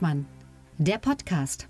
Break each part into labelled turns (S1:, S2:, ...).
S1: Hengstmann, der Podcast.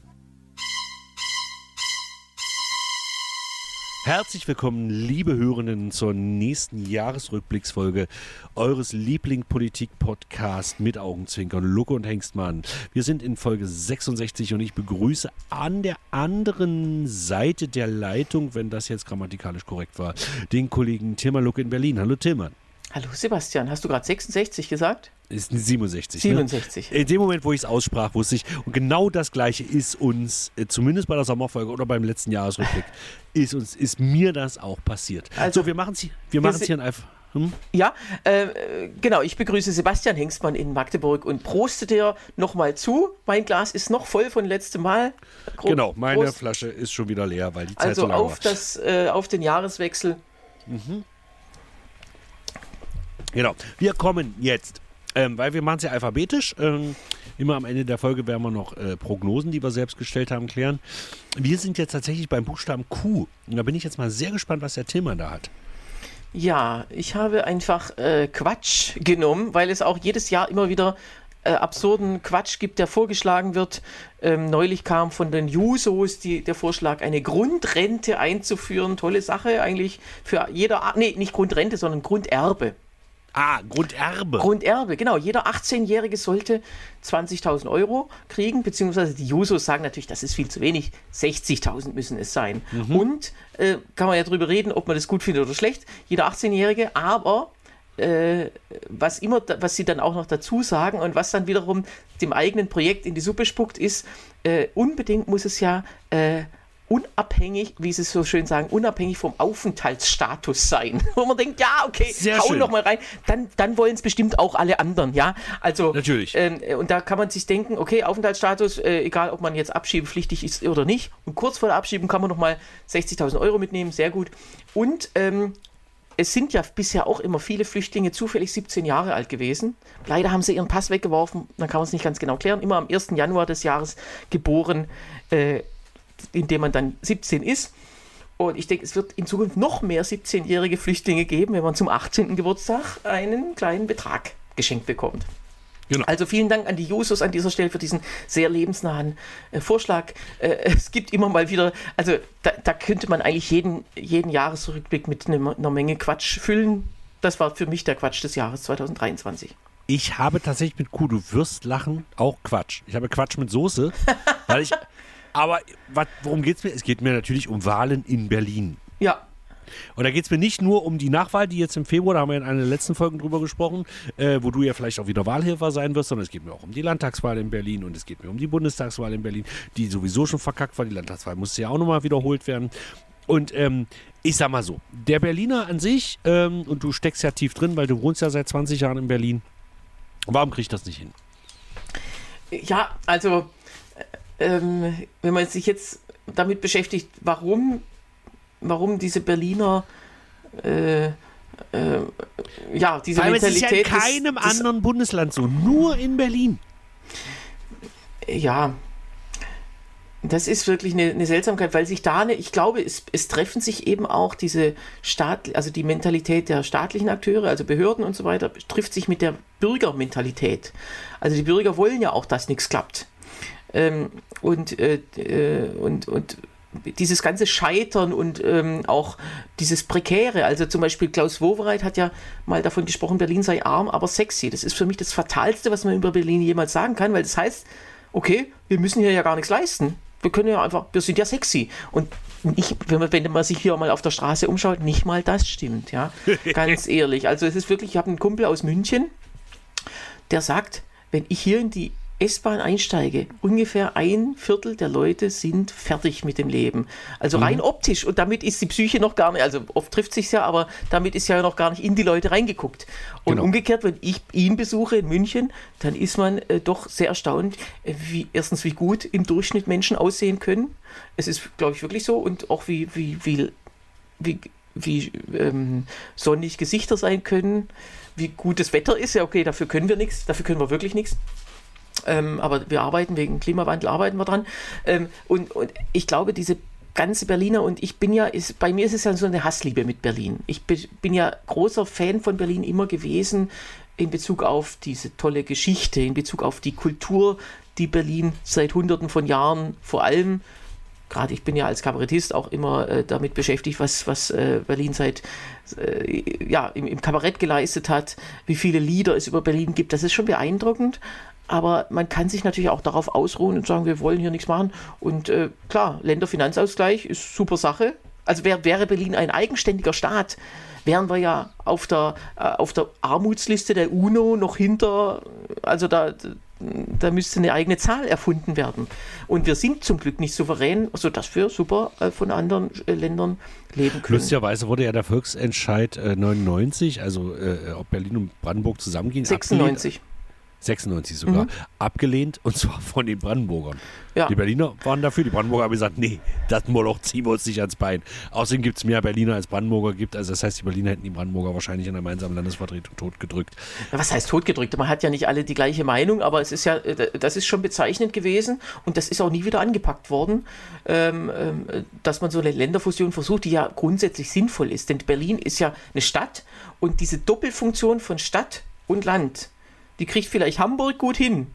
S2: Herzlich willkommen, liebe Hörenden, zur nächsten Jahresrückblicksfolge eures Liebling-Politik-Podcast mit Augenzwinkern, Lucke und Hengstmann. Wir sind in Folge 66 und ich begrüße an der anderen Seite der Leitung, wenn das jetzt grammatikalisch korrekt war, den Kollegen Tilman Lucke in Berlin. Hallo Tilman.
S3: Hallo Sebastian, hast du gerade 66 gesagt?
S2: Ist 67.
S3: 67.
S2: Ne? In dem Moment, wo ich es aussprach, wusste ich, und genau das Gleiche ist uns, äh, zumindest bei der Sommerfolge oder beim letzten Jahresrückblick, ist, uns, ist mir das auch passiert.
S3: Also,
S2: so, wir machen es hier, wir machen's hier einfach. Hm?
S3: Ja, äh, genau. Ich begrüße Sebastian Hengstmann in Magdeburg und proste dir nochmal zu. Mein Glas ist noch voll von letztem Mal.
S2: Gro genau, meine Prost. Flasche ist schon wieder leer, weil die Zeit
S3: also
S2: so lang
S3: auf
S2: war.
S3: das, äh, auf den Jahreswechsel.
S2: Mhm. Genau. Wir kommen jetzt, ähm, weil wir machen es ja alphabetisch. Ähm, immer am Ende der Folge werden wir noch äh, Prognosen, die wir selbst gestellt haben, klären. Wir sind jetzt tatsächlich beim Buchstaben Q. Und da bin ich jetzt mal sehr gespannt, was der Tillmann da hat.
S3: Ja, ich habe einfach äh, Quatsch genommen, weil es auch jedes Jahr immer wieder äh, absurden Quatsch gibt, der vorgeschlagen wird. Ähm, neulich kam von den Jusos die, der Vorschlag, eine Grundrente einzuführen. Tolle Sache eigentlich für jeder, nee, nicht Grundrente, sondern Grunderbe.
S2: Ah, Grunderbe.
S3: Grunderbe, genau. Jeder 18-Jährige sollte 20.000 Euro kriegen, beziehungsweise die Jusos sagen natürlich, das ist viel zu wenig. 60.000 müssen es sein. Mhm. Und äh, kann man ja drüber reden, ob man das gut findet oder schlecht. Jeder 18-Jährige, aber äh, was immer, was sie dann auch noch dazu sagen und was dann wiederum dem eigenen Projekt in die Suppe spuckt, ist, äh, unbedingt muss es ja äh, unabhängig, wie sie so schön sagen, unabhängig vom Aufenthaltsstatus sein. Wo man denkt, ja, okay,
S2: Sehr
S3: hau
S2: schön.
S3: noch mal rein. Dann, dann wollen es bestimmt auch alle anderen, ja. Also
S2: Natürlich.
S3: Ähm, und da kann man sich denken, okay, Aufenthaltsstatus, äh, egal ob man jetzt abschiebepflichtig ist oder nicht. Und kurz vor der Abschiebung kann man noch mal 60.000 Euro mitnehmen, sehr gut. Und ähm, es sind ja bisher auch immer viele Flüchtlinge zufällig 17 Jahre alt gewesen. Leider haben sie ihren Pass weggeworfen, dann kann man es nicht ganz genau klären. Immer am 1. Januar des Jahres geboren. Äh, in dem man dann 17 ist. Und ich denke, es wird in Zukunft noch mehr 17-jährige Flüchtlinge geben, wenn man zum 18. Geburtstag einen kleinen Betrag geschenkt bekommt.
S2: Genau.
S3: Also vielen Dank an die Jusos an dieser Stelle für diesen sehr lebensnahen äh, Vorschlag. Äh, es gibt immer mal wieder, also da, da könnte man eigentlich jeden, jeden Jahresrückblick mit einer, einer Menge Quatsch füllen. Das war für mich der Quatsch des Jahres 2023.
S2: Ich habe tatsächlich mit Q, du wirst lachen, auch Quatsch. Ich habe Quatsch mit Soße, weil ich. Aber wat, worum geht es mir? Es geht mir natürlich um Wahlen in Berlin.
S3: Ja,
S2: Und da geht es mir nicht nur um die Nachwahl, die jetzt im Februar, da haben wir in einer der letzten Folgen drüber gesprochen, äh, wo du ja vielleicht auch wieder Wahlhelfer sein wirst, sondern es geht mir auch um die Landtagswahl in Berlin und es geht mir um die Bundestagswahl in Berlin, die sowieso schon verkackt war. Die Landtagswahl musste ja auch nochmal wiederholt werden. Und ähm, ich sag mal so, der Berliner an sich, ähm, und du steckst ja tief drin, weil du wohnst ja seit 20 Jahren in Berlin, warum krieg ich das nicht hin?
S3: Ja, also ähm, wenn man sich jetzt damit beschäftigt, warum, warum diese Berliner äh, äh, ja, diese
S2: Weil es ist
S3: Mentalität.
S2: ja in keinem
S3: des, des,
S2: anderen Bundesland so, nur in Berlin.
S3: Ja, das ist wirklich eine, eine Seltsamkeit, weil sich da, eine, ich glaube, es, es treffen sich eben auch diese Staat, also die Mentalität der staatlichen Akteure, also Behörden und so weiter, trifft sich mit der Bürgermentalität. Also die Bürger wollen ja auch, dass nichts klappt. Ähm, und, äh, äh, und, und dieses ganze Scheitern und ähm, auch dieses Prekäre. Also zum Beispiel Klaus Wowereit hat ja mal davon gesprochen, Berlin sei arm, aber sexy. Das ist für mich das Fatalste, was man über Berlin jemals sagen kann, weil das heißt, okay, wir müssen hier ja gar nichts leisten. Wir können ja einfach, wir sind ja sexy. Und nicht, wenn man, wenn man sich hier mal auf der Straße umschaut, nicht mal das stimmt, ja. Ganz ehrlich. Also es ist wirklich, ich habe einen Kumpel aus München, der sagt, wenn ich hier in die S-Bahn einsteige, ungefähr ein Viertel der Leute sind fertig mit dem Leben. Also rein
S2: Mhm.
S3: optisch. Und damit ist die Psyche noch gar nicht, also oft trifft sich ja, aber damit ist ja noch gar nicht in die Leute reingeguckt. Und
S2: Genau.
S3: umgekehrt, wenn ich ihn besuche in München, dann ist man äh, doch sehr erstaunt, äh, wie erstens wie gut im Durchschnitt Menschen aussehen können. Es ist, glaube ich, wirklich so. Und auch wie, wie, wie, wie, wie ähm, sonnig Gesichter sein können, wie gut das Wetter ist. Ja, okay, dafür können wir nichts, dafür können wir wirklich nichts. Ähm, aber wir arbeiten, wegen Klimawandel arbeiten wir dran. Ähm, und, und ich glaube, diese ganze Berliner und ich bin ja, ist, bei mir ist es ja so eine Hassliebe mit Berlin. Ich bin, ja großer Fan von Berlin immer gewesen in Bezug auf diese tolle Geschichte, in Bezug auf die Kultur, die Berlin seit Hunderten von Jahren vor allem gerade ich bin ja als Kabarettist auch immer äh, damit beschäftigt, was, was äh, Berlin seit äh, ja, im, im Kabarett geleistet hat, wie viele Lieder es über Berlin gibt. Das ist schon beeindruckend. Aber man kann sich natürlich auch darauf ausruhen und sagen, wir wollen hier nichts machen. Und äh, klar, Länderfinanzausgleich ist super Sache. Also wär, wäre Berlin ein eigenständiger Staat, wären wir ja auf der, äh, auf der Armutsliste der UNO noch hinter, also da, da müsste eine eigene Zahl erfunden werden. Und wir sind zum Glück nicht souverän, sodass wir super äh, von anderen äh, Ländern leben können.
S2: Lustigerweise wurde ja der Volksentscheid äh, 99, also äh, ob Berlin und Brandenburg zusammengehen,
S3: 96.
S2: Abgelehnt. 96 sogar, mhm. abgelehnt und zwar von den Brandenburgern. Ja. Die Berliner waren dafür, die Brandenburger haben gesagt, nee, das Moloch ziehen wir uns nicht ans Bein. Außerdem gibt es mehr Berliner als Brandenburger gibt, also das heißt, die Berliner hätten die Brandenburger wahrscheinlich in der gemeinsamen Landesvertretung totgedrückt.
S3: Was heißt totgedrückt? Man hat ja nicht alle die gleiche Meinung, aber es ist ja, äh, das ist schon bezeichnend gewesen und das ist auch nie wieder angepackt worden, ähm, ähm, dass man so eine Länderfusion versucht, die ja grundsätzlich sinnvoll ist. Denn Berlin ist ja eine Stadt und diese Doppelfunktion von Stadt und Land, die kriegt vielleicht Hamburg gut hin,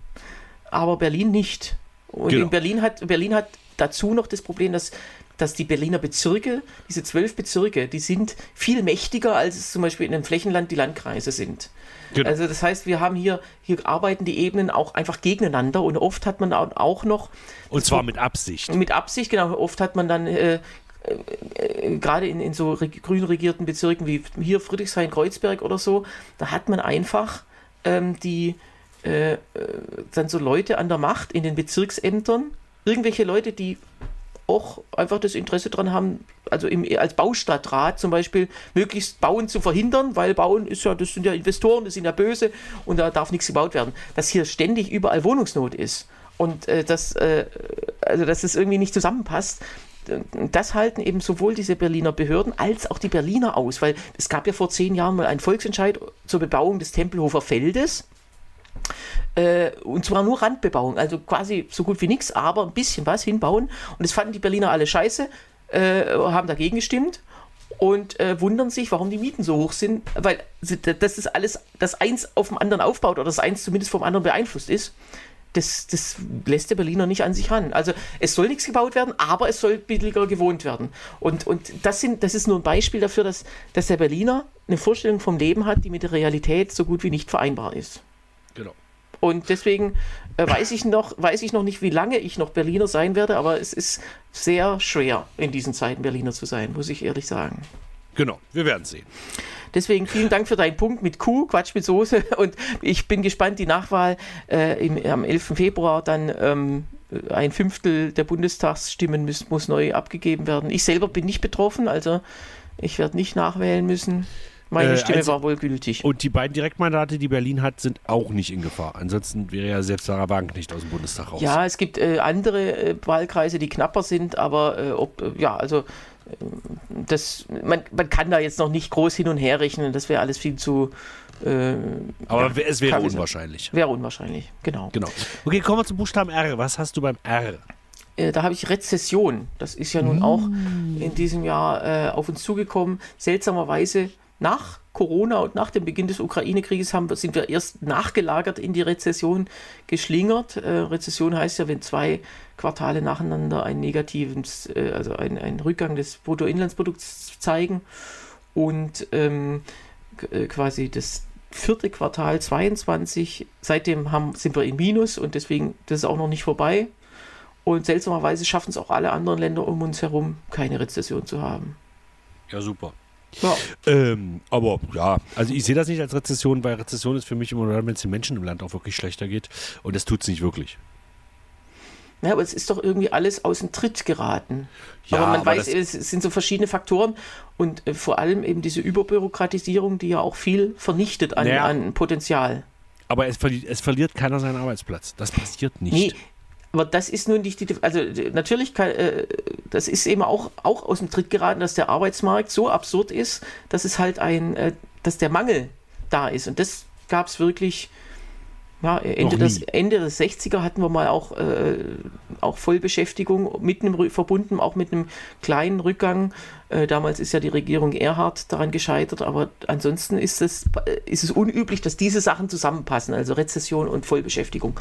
S3: aber Berlin nicht. Und genau. in Berlin hat, Berlin hat dazu noch das Problem, dass, dass die Berliner Bezirke, diese zwölf Bezirke, die sind viel mächtiger, als es zum Beispiel in einem Flächenland die Landkreise sind. Genau. Also das heißt, wir haben hier, hier arbeiten die Ebenen auch einfach gegeneinander und oft hat man auch noch.
S2: Und zwar mit Absicht.
S3: Mit Absicht, genau. Oft hat man dann äh, äh, äh gerade in, in so grün regierten Bezirken wie hier Friedrichshain-Kreuzberg oder so, da hat man einfach ähm, die äh, äh, dann so Leute an der Macht in den Bezirksämtern, irgendwelche Leute, die auch einfach das Interesse daran haben, also im, als Baustadtrat zum Beispiel, möglichst Bauen zu verhindern, weil Bauen ist ja, das sind ja Investoren, das sind ja böse und da darf nichts gebaut werden. Dass hier ständig überall Wohnungsnot ist und äh, dass, äh, also dass es irgendwie nicht zusammenpasst, das halten eben sowohl diese Berliner Behörden als auch die Berliner aus, weil es gab ja vor zehn Jahren mal einen Volksentscheid zur Bebauung des Tempelhofer Feldes. Äh, und zwar nur Randbebauung, also quasi so gut wie nichts, aber ein bisschen was hinbauen. Und das fanden die Berliner alle scheiße, äh, haben dagegen gestimmt und äh, wundern sich, warum die Mieten so hoch sind, weil das ist alles, das eins auf dem anderen aufbaut oder das eins zumindest vom anderen beeinflusst ist das, das lässt der Berliner nicht an sich ran. Also es soll nichts gebaut werden, aber es soll billiger gewohnt werden. Und, und das, sind, das ist nur ein Beispiel dafür, dass, dass der Berliner eine Vorstellung vom Leben hat, die mit der Realität so gut wie nicht vereinbar ist.
S2: Genau.
S3: Und deswegen äh, weiß, ich noch, weiß ich noch nicht, wie lange ich noch Berliner sein werde, aber es ist sehr schwer, in diesen Zeiten Berliner zu sein, muss ich ehrlich sagen.
S2: Genau, wir werden sehen.
S3: Deswegen vielen Dank für deinen Punkt mit Kuh, Quatsch mit Soße. Und ich bin gespannt, die Nachwahl äh, im, am 11. Februar dann ähm, ein Fünftel der Bundestagsstimmen muss, muss neu abgegeben werden. Ich selber bin nicht betroffen, also ich werde nicht nachwählen müssen. Meine äh, Stimme also, war wohl gültig.
S2: Und die beiden Direktmandate, die Berlin hat, sind auch nicht in Gefahr. Ansonsten wäre ja selbst Sarah Wagenknecht aus dem Bundestag raus.
S3: Ja, es gibt äh, andere äh, Wahlkreise, die knapper sind, aber äh, ob, äh, ja, also das, man, man kann da jetzt noch nicht groß hin und her rechnen, das wäre alles viel zu.
S2: Äh, Aber ja, es wäre unwahrscheinlich.
S3: Wäre unwahrscheinlich, genau.
S2: genau. Okay, kommen wir zum Buchstaben R. Was hast du beim R?
S3: Äh, da habe ich Rezession. Das ist ja nun mm. auch in diesem Jahr äh, auf uns zugekommen. Seltsamerweise nach Corona und nach dem Beginn des Ukraine-Krieges sind wir erst nachgelagert in die Rezession geschlingert. Äh, Rezession heißt ja, wenn zwei Quartale nacheinander einen negativen, äh, also einen, einen Rückgang des Bruttoinlandsprodukts zeigen und ähm, äh, quasi das vierte Quartal 22, seitdem haben, sind wir in Minus und deswegen, das ist auch noch nicht vorbei. Und seltsamerweise schaffen es auch alle anderen Länder um uns herum, keine Rezession zu haben.
S2: Ja, super. Ja. Ähm, aber ja, also ich sehe das nicht als Rezession, weil Rezession ist für mich immer, wenn es den Menschen im Land auch wirklich schlechter geht. Und das tut es nicht wirklich.
S3: Ja, aber es ist doch irgendwie alles aus dem Tritt geraten. Ja, aber man aber weiß, es sind so verschiedene Faktoren und äh, vor allem eben diese Überbürokratisierung, die ja auch viel vernichtet an, naja, an Potenzial.
S2: Aber es verliert, es verliert keiner seinen Arbeitsplatz. Das passiert nicht. Nee,
S3: aber das ist nun nicht die, also natürlich kann, äh, das ist eben auch, auch aus dem Tritt geraten, dass der Arbeitsmarkt so absurd ist, dass es halt ein, äh, dass der Mangel da ist. Und das gab es wirklich ja, Ende, des, Ende des 60er hatten wir mal auch, äh, auch Vollbeschäftigung, mit einem, verbunden auch mit einem kleinen Rückgang. Äh, damals ist ja die Regierung Erhard daran gescheitert, aber ansonsten ist es, ist es unüblich, dass diese Sachen zusammenpassen, also Rezession und Vollbeschäftigung.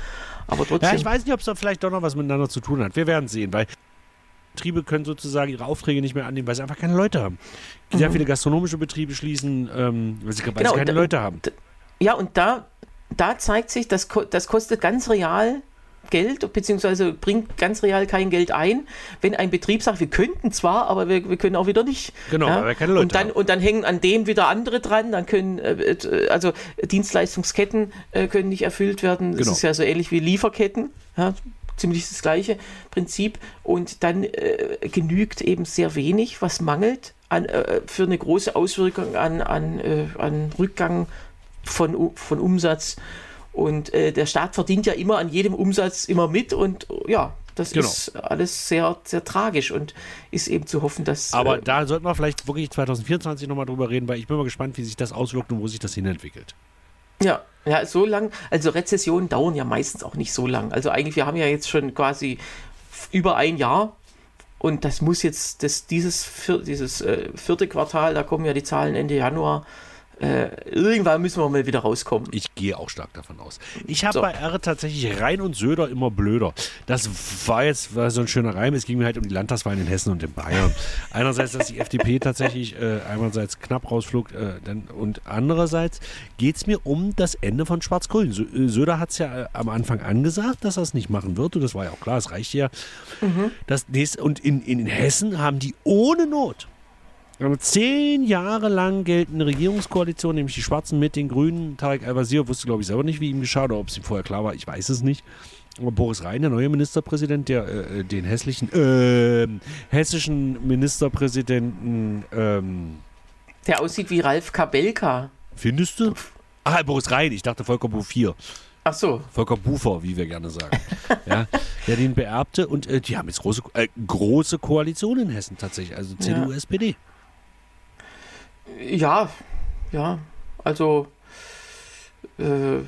S3: Aber trotzdem.
S2: Ja, ich weiß nicht, ob es da vielleicht doch noch was miteinander zu tun hat. Wir werden sehen, weil Betriebe können sozusagen ihre Aufträge nicht mehr annehmen, weil sie einfach keine Leute haben. Sehr mhm. viele gastronomische Betriebe schließen, ähm, weil, sie, weil genau, sie keine da, Leute haben.
S3: Ja, und da da zeigt sich, das, das kostet ganz real Geld, beziehungsweise bringt ganz real kein Geld ein, wenn ein Betrieb sagt, wir könnten zwar, aber wir, wir können auch wieder nicht.
S2: Genau, ja?
S3: weil keine Leute und dann, haben. und dann hängen an dem wieder andere dran, dann können, äh, also Dienstleistungsketten äh, können nicht erfüllt werden. Das genau. ist ja so ähnlich wie Lieferketten. Ja? Ziemlich das gleiche Prinzip. Und dann äh, genügt eben sehr wenig, was mangelt an, äh, für eine große Auswirkung an, an, äh, an Rückgang von, von Umsatz. Und äh, der Staat verdient ja immer an jedem Umsatz immer mit und ja, das genau. ist alles sehr, sehr tragisch und ist eben zu hoffen, dass.
S2: Aber äh, da sollten wir vielleicht wirklich 2024 nochmal drüber reden, weil ich bin mal gespannt, wie sich das auswirkt und wo sich das hinentwickelt.
S3: Ja, ja, so lang. Also Rezessionen dauern ja meistens auch nicht so lang. Also eigentlich, wir haben ja jetzt schon quasi über ein Jahr und das muss jetzt, das, dieses, dieses äh, vierte Quartal, da kommen ja die Zahlen Ende Januar äh, irgendwann müssen wir mal wieder rauskommen.
S2: Ich gehe auch stark davon aus. Ich habe so. bei R tatsächlich Rhein und Söder immer blöder. Das war jetzt war so ein schöner Reim. Es ging mir halt um die Landtagswahlen in Hessen und in Bayern. Einerseits, dass die FDP tatsächlich äh, einerseits knapp rausflog äh, und andererseits geht es mir um das Ende von Schwarz-Grün. Äh, Söder hat es ja äh, am Anfang angesagt, dass er es nicht machen wird und das war ja auch klar, es reicht ja. Mhm. Das nächste, und in, in Hessen haben die ohne Not eine zehn Jahre lang geltende Regierungskoalition, nämlich die Schwarzen mit den Grünen. Tarek Al-Wazir wusste, glaube ich, selber nicht, wie ihm geschah oder ob es ihm vorher klar war. Ich weiß es nicht. Aber Boris Rhein, der neue Ministerpräsident, der äh, äh den hässlichen, äh, hessischen Ministerpräsidenten. Ähm,
S3: der aussieht wie Ralf Kabelka.
S2: Findest du? Ah, Boris Rhein, ich dachte Volker Bouffier.
S3: Ach so.
S2: Volker Bufer, wie wir gerne sagen. ja, der den beerbte und äh, die haben jetzt große, äh, große Koalition in Hessen tatsächlich, also CDU, ja. SPD.
S3: Ja, ja. Also äh,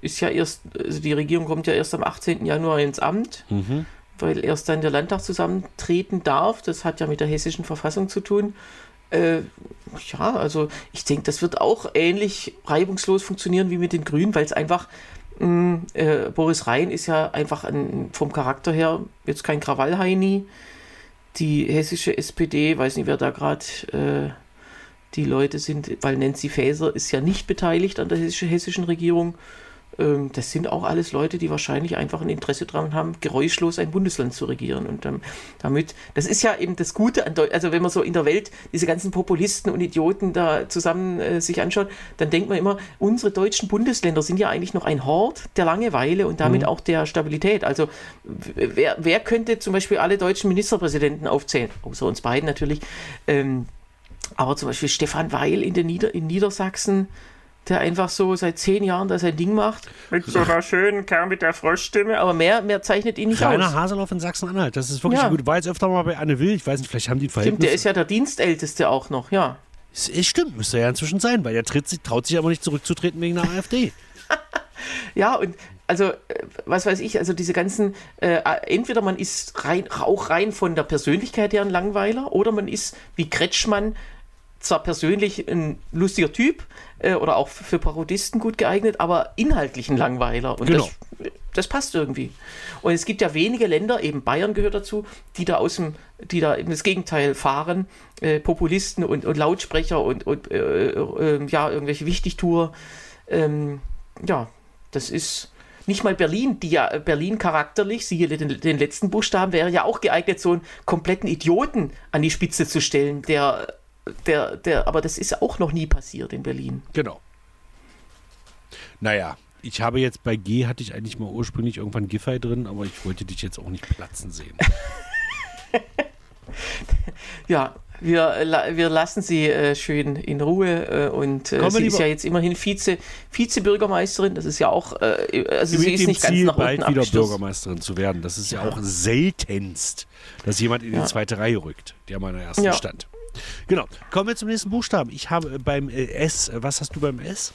S3: ist ja erst, also die Regierung kommt ja erst am 18. Januar ins Amt, mhm. weil erst dann der Landtag zusammentreten darf. Das hat ja mit der hessischen Verfassung zu tun. Äh, ja, also ich denke, das wird auch ähnlich reibungslos funktionieren wie mit den Grünen, weil es einfach mh, mm, äh, Boris Rhein ist ja einfach ein, vom Charakter her jetzt kein Krawallheini. Die hessische SPD, weiß nicht, wer da gerade äh, die Leute sind, weil Nancy Faeser ist ja nicht beteiligt an der hessischen Regierung. Ähm, das sind auch alles Leute, die wahrscheinlich einfach ein Interesse daran haben, geräuschlos ein Bundesland zu regieren. Und ähm, damit, das ist ja eben das Gute an Deutschland. Also wenn man so in der Welt diese ganzen Populisten und Idioten da zusammen äh, sich anschaut, dann denkt man immer, unsere deutschen Bundesländer sind ja eigentlich noch ein Hort der Langeweile und damit mhm. auch der Stabilität. Also wer, wer könnte zum Beispiel alle deutschen Ministerpräsidenten aufzählen? Außer uns beiden natürlich. Ähm, aber zum Beispiel Stefan Weil in, der Nieder in Niedersachsen, der einfach so seit zehn Jahren da sein Ding macht. Mit so einer schönen Kerl mit der Froschstimme, aber mehr, mehr zeichnet ihn nicht
S2: Rainer
S3: aus.
S2: Haseloff in Sachsen-Anhalt, das ist wirklich ja. gut. War jetzt öfter mal bei Anne Will, ich weiß nicht, vielleicht haben die ein
S3: Verhältnis. Stimmt, der ist ja der Dienstälteste auch noch, ja.
S2: Es, es stimmt, müsste ja inzwischen sein, weil der tritt, traut sich aber nicht zurückzutreten wegen der AfD.
S3: ja, und also, äh, was weiß ich, also diese ganzen, äh, entweder man ist rein, auch rein von der Persönlichkeit her ein Langweiler oder man ist wie Kretschmann zwar persönlich ein lustiger Typ äh, oder auch für Parodisten gut geeignet, aber inhaltlich ein Langweiler. Und genau. das, das passt irgendwie. Und es gibt ja wenige Länder, eben Bayern gehört dazu, die da aus dem, die da eben das Gegenteil fahren, äh, Populisten und, und, Lautsprecher und, und äh, äh ja, irgendwelche Wichtigtour. Ähm, ja, das ist nicht mal Berlin, die ja Berlin charakterlich, siehe den, den letzten Buchstaben, wäre ja auch geeignet, so einen kompletten Idioten an die Spitze zu stellen, der der, der, aber das ist auch noch nie passiert in Berlin.
S2: Genau. Naja, ich habe jetzt bei G hatte ich eigentlich mal ursprünglich irgendwann Giffey drin, aber ich wollte dich jetzt auch nicht platzen sehen.
S3: ja, wir, wir lassen sie äh, schön in Ruhe äh, und äh, sie ist ja jetzt immerhin Vize, Vizebürgermeisterin. Das ist ja auch, äh, also
S2: sie ist nicht Ziel, ganz nach bald wieder Bürgermeisterin zu werden. Das ist ja, ja, auch seltenst, dass jemand in die ja. zweite Reihe rückt, der mal in der ersten ja. stand. Genau. Kommen wir zum nächsten Buchstaben. Ich habe beim äh, S, was hast du beim S?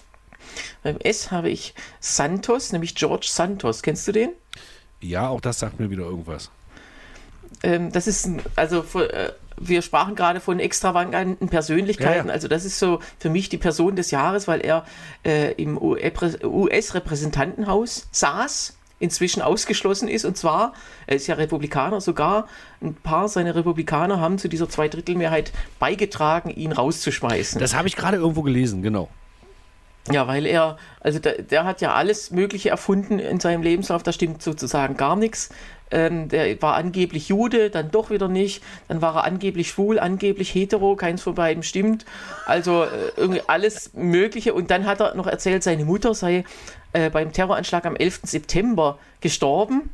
S3: Beim S habe ich Santos, nämlich George Santos. Kennst du den?
S2: Ja, auch das sagt mir wieder irgendwas.
S3: Ähm, das ist, also äh, wir sprachen gerade von extravaganten Persönlichkeiten. Ja, ja. Also das ist so für mich die Person des Jahres, weil er äh, im US-Repräsentantenhaus saß inzwischen ausgeschlossen ist. Und zwar, er ist ja Republikaner, sogar ein paar seiner Republikaner haben zu dieser Zweidrittelmehrheit beigetragen, ihn rauszuschmeißen.
S2: Das habe ich gerade irgendwo gelesen, genau.
S3: Ja, weil er, also der, der, hat ja alles Mögliche erfunden in seinem Lebenslauf, da stimmt sozusagen gar nichts. Ähm, der war angeblich Jude, dann doch wieder nicht. Dann war er angeblich schwul, angeblich hetero, keins von beiden stimmt. Also äh, irgendwie alles Mögliche. Und dann hat er noch erzählt, seine Mutter sei äh, beim Terroranschlag am 11. September gestorben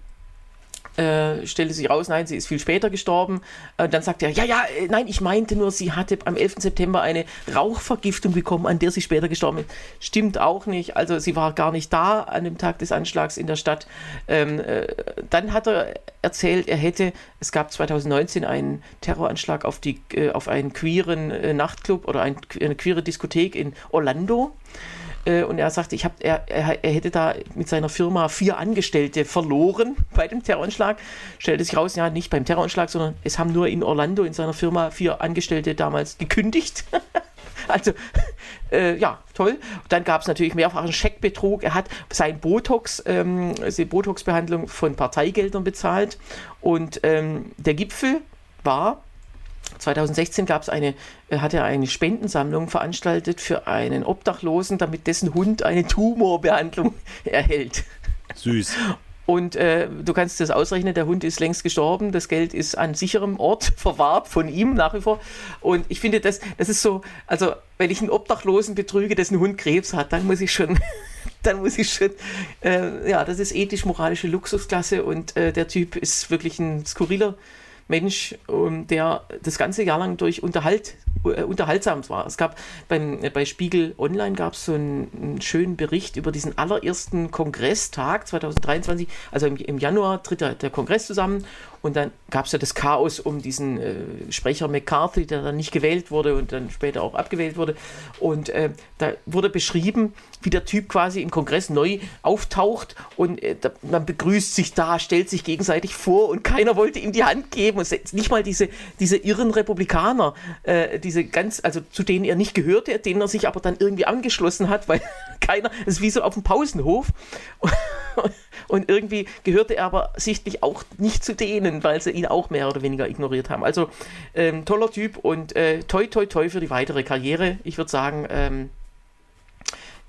S3: äh, stellte sich raus, nein, sie ist viel später gestorben. Äh, dann sagt er, ja, ja, äh, nein, ich meinte nur, sie hatte am 11. September eine Rauchvergiftung bekommen, an der sie später gestorben ist. Stimmt auch nicht. Also sie war gar nicht da an dem Tag des Anschlags in der Stadt. Ähm, äh, dann hat er erzählt, er hätte, es gab 2019 einen Terroranschlag auf, die, äh, auf einen queeren Nachtclub oder ein, eine queere Diskothek in Orlando. Äh, und er sagte, ich hab, er, er, hätte da mit seiner Firma vier Angestellte verloren bei dem Terroranschlag. Stellte sich raus, ja, nicht beim Terroranschlag, sondern es haben nur in Orlando in seiner Firma vier Angestellte damals gekündigt. also, äh, ja, toll. Dann gab es natürlich mehrfachen Scheckbetrug. Er hat sein Botox, ähm, die Botox-Behandlung von Parteigeldern bezahlt. Und ähm, der Gipfel war 2016 gab es eine, äh, hat er eine Spendensammlung veranstaltet für einen Obdachlosen, damit dessen Hund eine Tumorbehandlung erhält.
S2: Süß.
S3: Und äh, du kannst das ausrechnen, der Hund ist längst gestorben, das Geld ist an sicherem Ort verwahrt von ihm nach wie vor. Und ich finde, das, das ist so, also wenn ich einen Obdachlosen betrüge, dessen Hund Krebs hat, dann muss ich schon, dann muss ich schon, äh, ja, das ist ethisch-moralische Luxusklasse und äh, der Typ ist wirklich ein skurriler Mensch, ähm, der das ganze Jahr lang durch Unterhalt, äh, unterhaltsam war. Es gab beim, äh, bei Spiegel Online gab es so einen, einen, schönen Bericht über diesen allerersten Kongresstag 2023. Also im, im Januar tritt der, der Kongress zusammen und dann gab es ja das Chaos um diesen äh, Sprecher McCarthy, der dann nicht gewählt wurde und dann später auch abgewählt wurde. Und äh, da wurde beschrieben, wie der Typ quasi im Kongress neu auftaucht und äh, da, man begrüßt sich da, stellt sich gegenseitig vor und keiner wollte ihm die Hand geben. Und nicht mal diese, diese irren Republikaner, äh, diese ganz, also zu denen er nicht gehörte, denen er sich aber dann irgendwie angeschlossen hat, weil keiner, es ist wie so auf dem Pausenhof. Und irgendwie gehörte er aber sichtlich auch nicht zu denen, weil sie ihn auch mehr oder weniger ignoriert haben. Also ähm, toller Typ und äh, toi toi toi für die weitere Karriere. Ich würde sagen, ähm,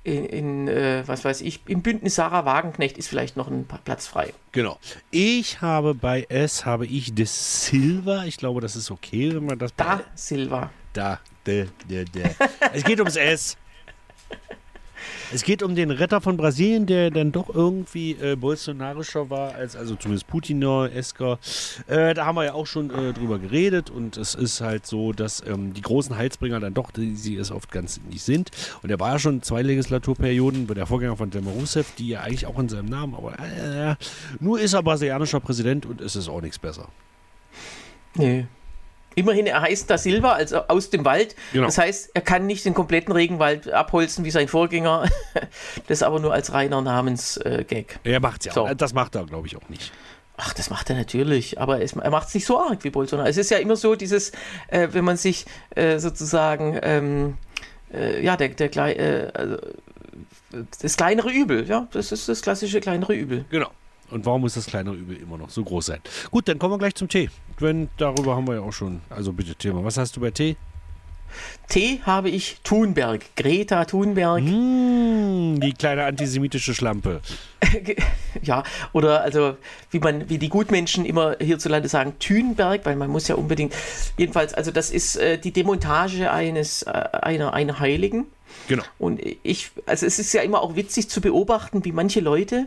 S3: in, in äh, was weiß ich, im Bündnis Sarah Wagenknecht ist vielleicht noch ein Platz frei.
S2: Genau. Ich habe bei S habe ich De Silva. Ich glaube, das ist okay, wenn man das.
S3: Da Silva.
S2: Da. De, de, de. es geht ums S. Es geht um den Retter von Brasilien, der dann doch irgendwie äh, bolsonarischer war, als also zumindest Putiner, Esker. Äh, da haben wir ja auch schon äh, drüber geredet und es ist halt so, dass ähm, die großen Heilsbringer dann doch, die sie es oft ganz nicht sind. Und er war ja schon zwei Legislaturperioden der Vorgänger von Dilma Rousseff, die ja eigentlich auch in seinem Namen, aber äh, nur ist er brasilianischer Präsident und es ist auch nichts besser.
S3: Nee, Immerhin, er heißt da Silva, also aus dem Wald. Genau. Das heißt, er kann nicht den kompletten Regenwald abholzen wie sein Vorgänger. das aber nur als reiner Namensgag.
S2: Er macht ja. So. Das macht er, glaube ich, auch nicht.
S3: Ach, das macht er natürlich, aber es, er macht es nicht so arg wie Bolsonaro. Es ist ja immer so, dieses, äh, wenn man sich äh, sozusagen, ähm, äh, ja, der, der äh, also, das kleinere Übel, ja, das ist das klassische kleinere Übel.
S2: Genau. Und warum muss das kleinere Übel immer noch so groß sein? Gut, dann kommen wir gleich zum Tee. Wenn, darüber haben wir ja auch schon. Also bitte Thema. Was hast du bei Tee?
S3: Tee habe ich Thunberg, Greta Thunberg.
S2: Mmh, die kleine antisemitische Schlampe.
S3: ja, oder also wie man, wie die Gutmenschen immer hierzulande sagen, Thunberg, weil man muss ja unbedingt. Jedenfalls, also das ist äh, die Demontage eines äh, einer, einer Heiligen.
S2: Genau.
S3: Und ich, also es ist ja immer auch witzig zu beobachten, wie manche Leute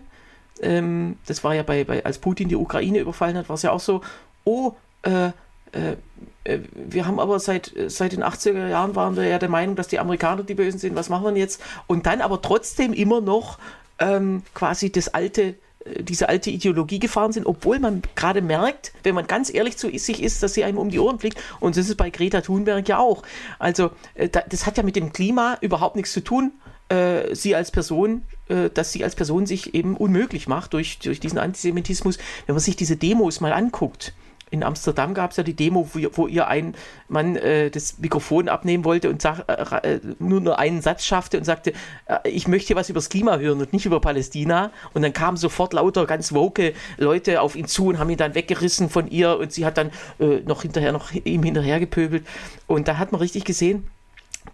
S3: ähm, das war ja bei, bei, als Putin die Ukraine überfallen hat, war es ja auch so, oh, äh, äh, äh wir haben aber seit, seit den 80er Jahren waren wir ja der Meinung, dass die Amerikaner die Bösen sind, was machen wir jetzt? Und dann aber trotzdem immer noch ähm, quasi das alte äh, diese alte Ideologie gefahren sind, obwohl man gerade merkt, wenn man ganz ehrlich zu sich ist, dass sie einem um die Ohren fliegt. Und das ist bei Greta Thunberg ja auch. Also, äh, das hat ja mit dem Klima überhaupt nichts zu tun äh, sie als Person, äh, dass sie als Person sich eben unmöglich macht durch, durch diesen Antisemitismus. Wenn man sich diese Demos mal anguckt, in Amsterdam gab es ja die Demo, wo, wo ihr ein Mann äh, das Mikrofon abnehmen wollte und sag, äh, äh, nur nur einen Satz schaffte und sagte, äh, ich möchte was über das Klima hören und nicht über Palästina. Und dann kamen sofort lauter ganz woke Leute auf ihn zu und haben ihn dann weggerissen von ihr und sie hat dann äh, noch hinterher noch ihm hinterher gepöbelt. Und da hat man richtig gesehen,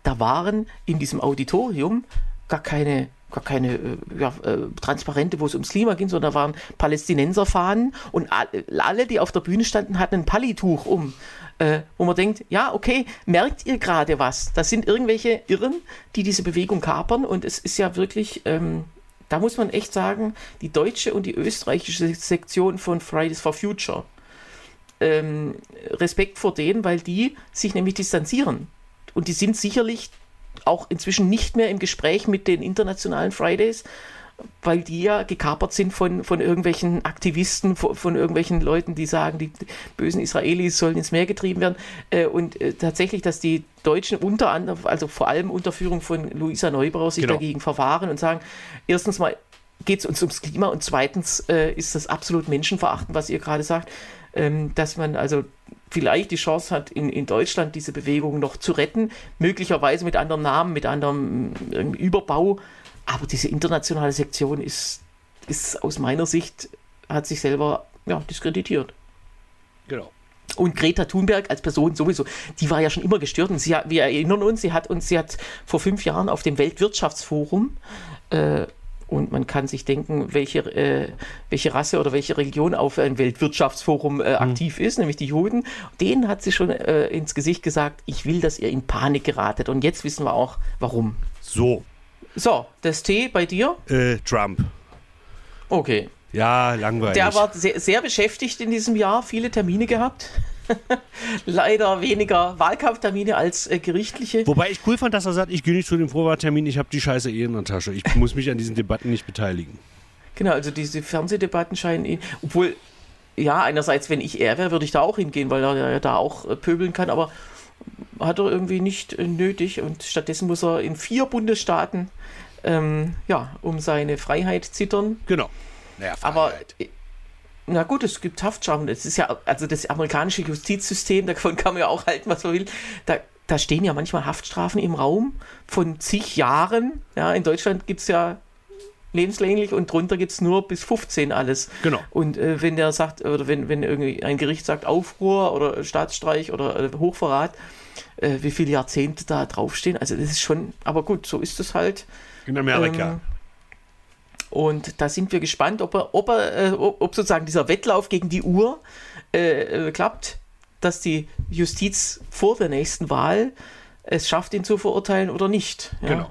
S3: da waren in diesem Auditorium gar keine gar keine äh, ja, äh, Transparente, wo es ums Klima ging, sondern da waren Palästinenserfahnen und alle, die auf der Bühne standen, hatten ein Pallituch um. Äh, wo man denkt, ja, okay, merkt ihr gerade was? Das sind irgendwelche Irren, die diese Bewegung kapern und es ist ja wirklich, ähm, da muss man echt sagen, die deutsche und die österreichische Sektion von Fridays for Future. Ähm, Respekt vor denen, weil die sich nämlich distanzieren. Und die sind sicherlich auch inzwischen nicht mehr im Gespräch mit den internationalen Fridays, weil die ja gekapert sind von, von irgendwelchen Aktivisten, von, von irgendwelchen Leuten, die sagen, die bösen Israelis sollen ins Meer getrieben werden. Äh, und äh, tatsächlich, dass die Deutschen unter anderem, also vor allem unter Führung von Luisa Neubauer, sich genau. dagegen verwahren und sagen, erstens mal geht es uns ums Klima und zweitens äh, ist das absolut menschenverachtend, was ihr gerade sagt, ähm, dass man also vielleicht die Chance hat, in, in Deutschland diese Bewegung noch zu retten, möglicherweise mit anderen Namen, mit anderem ähm, Überbau. Aber diese internationale Sektion ist, ist aus meiner Sicht, hat sich selber ja, diskreditiert.
S2: Genau.
S3: Und Greta Thunberg als Person sowieso, die war ja schon immer gestört. Und sie wir erinnern uns, sie hat uns, sie hat vor fünf Jahren auf dem Weltwirtschaftsforum äh, und man kann sich denken, welche, äh, welche Rasse oder welche Religion auf einem Weltwirtschaftsforum äh, mhm. aktiv ist, nämlich die Juden. Denen hat sie schon äh, ins Gesicht gesagt, ich will, dass ihr in Panik geratet. Und jetzt wissen wir auch, warum.
S2: So.
S3: So, das T bei dir?
S2: Äh, Trump.
S3: Okay.
S2: Ja, langweilig.
S3: Der war sehr, sehr beschäftigt in diesem Jahr, viele Termine gehabt. Leider weniger Wahlkampftermine als äh, gerichtliche.
S2: Wobei ich cool fand, dass er sagt, ich gehe nicht zu dem Vorwahltermin, ich habe die Scheiße eh in der Tasche. Ich muss mich an diesen Debatten nicht beteiligen.
S3: Genau, also diese Fernsehdebatten scheinen ihn, obwohl, ja, einerseits, wenn ich er wäre, würde ich da auch hingehen, weil er ja da auch äh, pöbeln kann, aber hat er irgendwie nicht äh, nötig und stattdessen muss er in vier Bundesstaaten ähm, ja, um seine Freiheit zittern.
S2: Genau.
S3: Naja, aber na gut, es gibt Haftstrafen. Es ist ja, also das amerikanische Justizsystem, davon kann man ja auch halten, was man will. Da, da stehen ja manchmal Haftstrafen im Raum von zig Jahren. Ja, in Deutschland gibt es ja lebenslänglich und drunter gibt es nur bis 15 alles.
S2: Genau.
S3: Und äh, wenn der sagt, oder wenn, wenn irgendwie ein Gericht sagt Aufruhr oder Staatsstreich oder äh, Hochverrat, äh, wie viele Jahrzehnte da draufstehen, also das ist schon, aber gut, so ist es halt.
S2: In Amerika. Ähm,
S3: und da sind wir gespannt, ob, er, ob, er, äh, ob sozusagen dieser Wettlauf gegen die Uhr äh, äh, klappt, dass die Justiz vor der nächsten Wahl es schafft, ihn zu verurteilen oder nicht. Ja. Genau.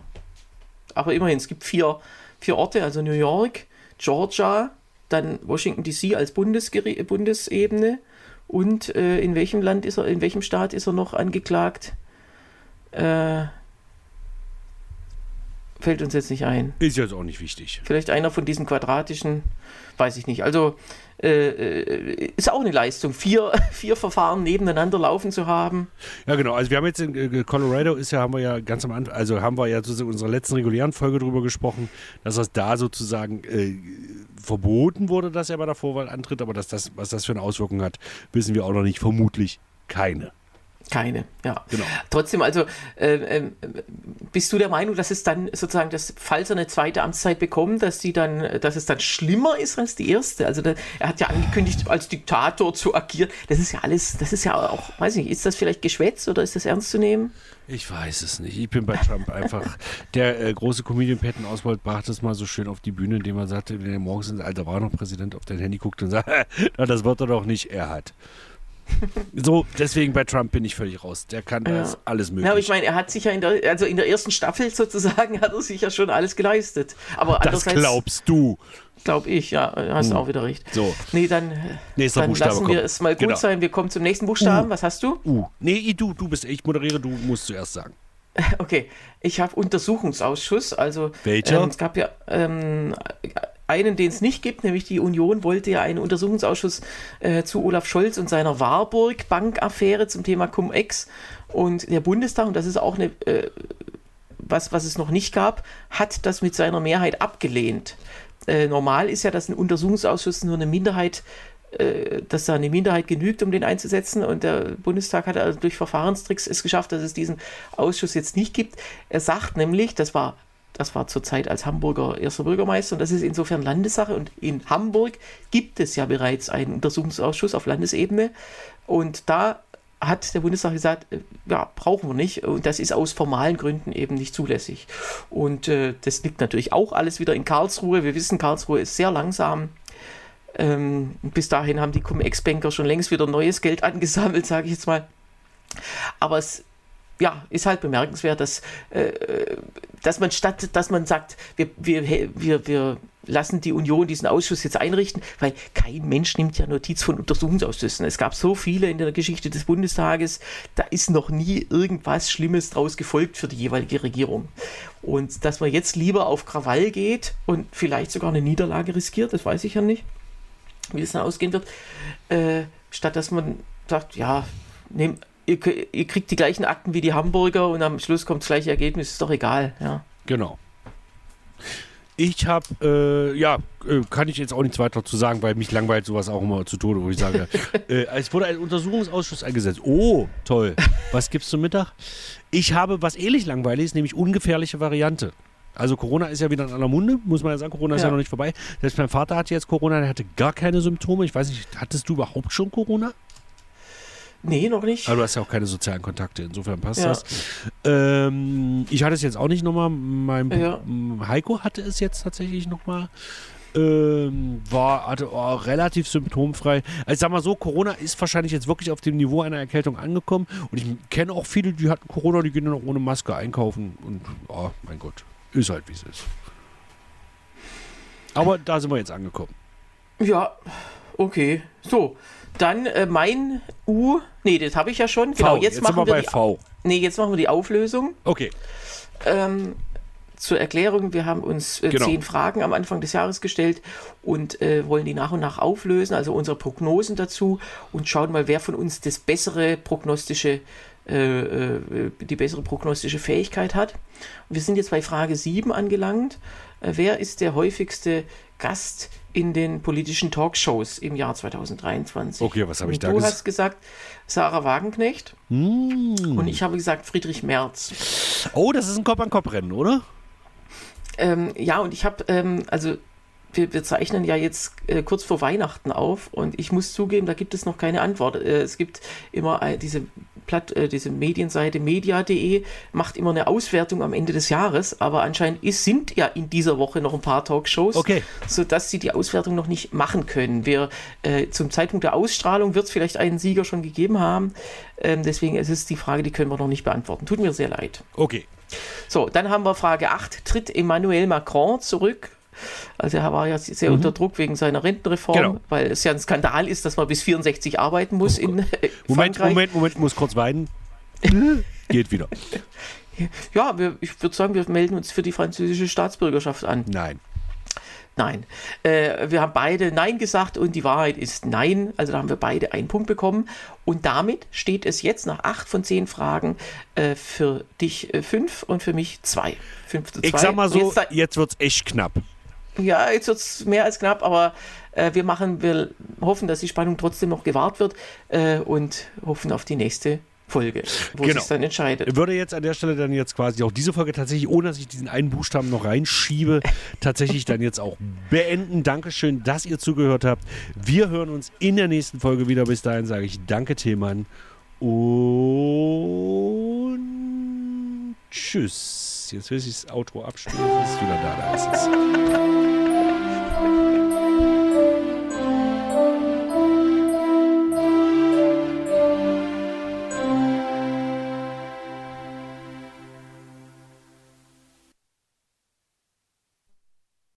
S3: Aber immerhin, es gibt vier, vier Orte, also New York, Georgia, dann Washington DC als Bundesgeri Bundesebene und äh, in welchem Land ist er, in welchem Staat ist er noch angeklagt? Äh, fällt uns jetzt nicht ein.
S2: Ist jetzt auch nicht wichtig.
S3: Vielleicht einer von diesen quadratischen, weiß ich nicht. Also äh, äh ist auch eine Leistung, vier, vier Verfahren nebeneinander laufen zu haben.
S2: Ja, genau. Also wir haben jetzt in äh, Colorado ist ja, haben wir ja ganz am Anfang, also haben wir ja in unserer letzten regulären Folge darüber gesprochen, dass das da sozusagen äh, verboten wurde, dass er bei der Vorwahl antritt, aber dass das, was das für eine Auswirkung hat, wissen wir auch noch nicht. Vermutlich keine.
S3: Keine, ja. Genau. Trotzdem, also äh, äh, bist du der Meinung, dass es dann sozusagen, dass, falls er eine zweite Amtszeit bekommt, dass die dann, dass es dann schlimmer ist als die erste? Also der, er hat ja angekündigt, als Diktator zu agieren. Das ist ja alles, das ist ja auch, weiß nicht, ist das vielleicht Geschwätz oder ist das ernst zu nehmen?
S2: Ich weiß es nicht. Ich bin bei Trump einfach. Der äh, große Comedian Patton Oswald brachte es mal so schön auf die Bühne, indem er sagte, wenn er morgens ins Alter war noch Präsident auf dein Handy guckt und sagt, das wird er doch nicht, er hat. So, deswegen bei Trump bin ich völlig raus. Der kann ja. alles möglich.
S3: Ja, aber ich meine, er hat sich ja in der, also in der ersten Staffel sozusagen, hat er sich ja schon alles geleistet. Aber
S2: das glaubst du.
S3: Glaube ich, ja, hast du hm. auch wieder recht.
S2: So.
S3: Nee, dann,
S2: Nächster
S3: dann
S2: Buchstabe
S3: lassen wir es mal gut genau. sein. Wir kommen zum nächsten Buchstaben. U. Was hast du?
S2: U. Nee, du, du bist, ich moderiere, du musst zuerst sagen.
S3: Okay, ich habe Untersuchungsausschuss. Also
S2: welcher?
S3: Ähm, es gab ja ähm, einen, den es nicht gibt, nämlich die Union wollte ja einen Untersuchungsausschuss äh, zu Olaf Scholz und seiner Warburg Bankaffäre zum Thema Cum-Ex und der Bundestag und das ist auch eine äh, was, was es noch nicht gab, hat das mit seiner Mehrheit abgelehnt. Äh, normal ist ja, dass ein Untersuchungsausschuss nur eine Minderheit äh, dass da eine Minderheit genügt, um den einzusetzen. Und der Bundestag hat also durch Verfahrenstricks es geschafft, dass es diesen Ausschuss jetzt nicht gibt. Er sagt nämlich, das war, das war zur Zeit als Hamburger erster Bürgermeister und das ist insofern Landessache. Und in Hamburg gibt es ja bereits einen Untersuchungsausschuss auf Landesebene. Und da hat der Bundestag gesagt, äh, ja, brauchen wir nicht. Und das ist aus formalen Gründen eben nicht zulässig. Und äh, das liegt natürlich auch alles wieder in Karlsruhe. Wir wissen, Karlsruhe ist sehr langsam ähm, bis dahin haben die Cum-Ex-Banker schon längst wieder neues Geld angesammelt, sage ich jetzt mal. Aber es ja, ist halt bemerkenswert, dass, äh, dass man statt, dass man sagt, wir, wir, wir, wir lassen die Union diesen Ausschuss jetzt einrichten, weil kein Mensch nimmt ja Notiz von Untersuchungsausschüssen. Es gab so viele in der Geschichte des Bundestages, da ist noch nie irgendwas Schlimmes draus gefolgt für die jeweilige Regierung. Und dass man jetzt lieber auf Krawall geht und vielleicht sogar eine Niederlage riskiert, das weiß ich ja nicht wie es dann ausgehen wird, äh, statt dass man sagt, ja, nehm, ihr, ihr, kriegt die gleichen Akten wie die Hamburger und am Schluss kommt das gleiche Ergebnis, ist doch egal. Ja.
S2: Genau. Ich habe, äh, ja, äh, kann ich jetzt auch nichts weiter zu sagen, weil mich langweilt sowas auch immer zu Tode, wo ich sage, äh, es wurde ein Untersuchungsausschuss eingesetzt. Oh, toll. Was gibt's zum Mittag? Ich habe was ähnlich langweiliges, nämlich ungefährliche Variante. Also Corona ist ja wieder in aller Munde, muss man ja sagen. Corona ist ja, ja noch nicht vorbei. Selbst mein Vater hatte jetzt Corona, der hatte gar keine Symptome. Ich weiß nicht, hattest du überhaupt schon Corona?
S3: Nee, noch nicht.
S2: Aber du hast ja auch keine sozialen Kontakte, insofern passt ja. das. Ähm, ich hatte es jetzt auch nicht nochmal. Mein ja. Heiko hatte es jetzt tatsächlich nochmal. Ähm, war hatte, oh, relativ symptomfrei. Also ich sag mal so, Corona ist wahrscheinlich jetzt wirklich auf dem Niveau einer Erkältung angekommen. Und ich kenne auch viele, die hatten Corona, die gehen dann auch ohne Maske einkaufen. Und oh mein Gott. Ist halt, wie es ist. Aber da sind wir jetzt angekommen.
S3: Ja, okay. So, dann äh, mein U. Nee, das habe ich ja schon.
S2: Genau, v. Jetzt, jetzt machen wir, wir bei
S3: die,
S2: V.
S3: Nee, jetzt machen wir die Auflösung.
S2: Okay.
S3: Ähm, zur Erklärung, wir haben uns äh, genau. zehn Fragen am Anfang des Jahres gestellt und äh, wollen die nach und nach auflösen, also unsere Prognosen dazu und schauen mal, wer von uns das bessere prognostische äh, äh, die bessere prognostische Fähigkeit hat. wir sind jetzt bei Frage 7 angelangt. Äh, wer ist der häufigste Gast in den politischen Talkshows im Jahr 2023?
S2: Okay, was habe ich da
S3: gesagt? Du hast gesagt Sarah Wagenknecht mm. und ich habe gesagt Friedrich Merz.
S2: Oh, das ist ein Kopf-an-Kopf-Rennen, oder?
S3: Ähm, ja, und ich habe, ähm, also wir, wir, zeichnen ja jetzt äh, kurz vor Weihnachten auf und ich muss zugeben, da gibt es noch keine Antwort. Äh, es gibt immer äh, diese Platt, äh, diese Medienseite media.de macht immer eine Auswertung am Ende des Jahres, aber anscheinend ist, sind ja in dieser Woche noch ein paar Talkshows,
S2: okay.
S3: sodass sie die Auswertung noch nicht machen können. Wir, äh, zum Zeitpunkt der Ausstrahlung wird es vielleicht einen Sieger schon gegeben haben. Ähm, deswegen ist es die Frage, die können wir noch nicht beantworten. Tut mir sehr leid.
S2: Okay.
S3: So, dann haben wir Frage 8. Tritt Emmanuel Macron zurück? Also er war ja sehr mhm. unter Druck wegen seiner Rentenreform, genau. weil es ja ein Skandal ist, dass man bis 64 arbeiten muss oh in äh,
S2: Moment, Frankreich. Moment, Moment, muss kurz weinen. Geht wieder.
S3: Ja, wir, ich würde sagen, wir melden uns für die französische Staatsbürgerschaft an.
S2: Nein.
S3: Nein. Äh, wir haben beide Nein gesagt und die Wahrheit ist Nein. Also da haben wir beide einen Punkt bekommen. Und damit steht es jetzt nach acht von zehn Fragen äh, für dich äh, fünf und für mich zwei. Fünf
S2: zu zwei. Ich sag mal so, jetzt, jetzt wird es echt knapp.
S3: Ja, jetzt wird es mehr als knapp, aber äh, wir machen, wir hoffen, dass die Spannung trotzdem noch gewahrt wird äh, und hoffen auf die nächste Folge, wo genau. sich dann entscheidet.
S2: Würde jetzt an der Stelle dann jetzt quasi auch diese Folge tatsächlich, ohne dass ich diesen einen Buchstaben noch reinschiebe, tatsächlich dann jetzt auch beenden. Dankeschön, dass ihr zugehört habt. Wir hören uns in der nächsten Folge wieder. Bis dahin sage ich Danke, Themann. Und tschüss. Jetzt will ich das Outro abspielen. Es ist wieder da, da ist es.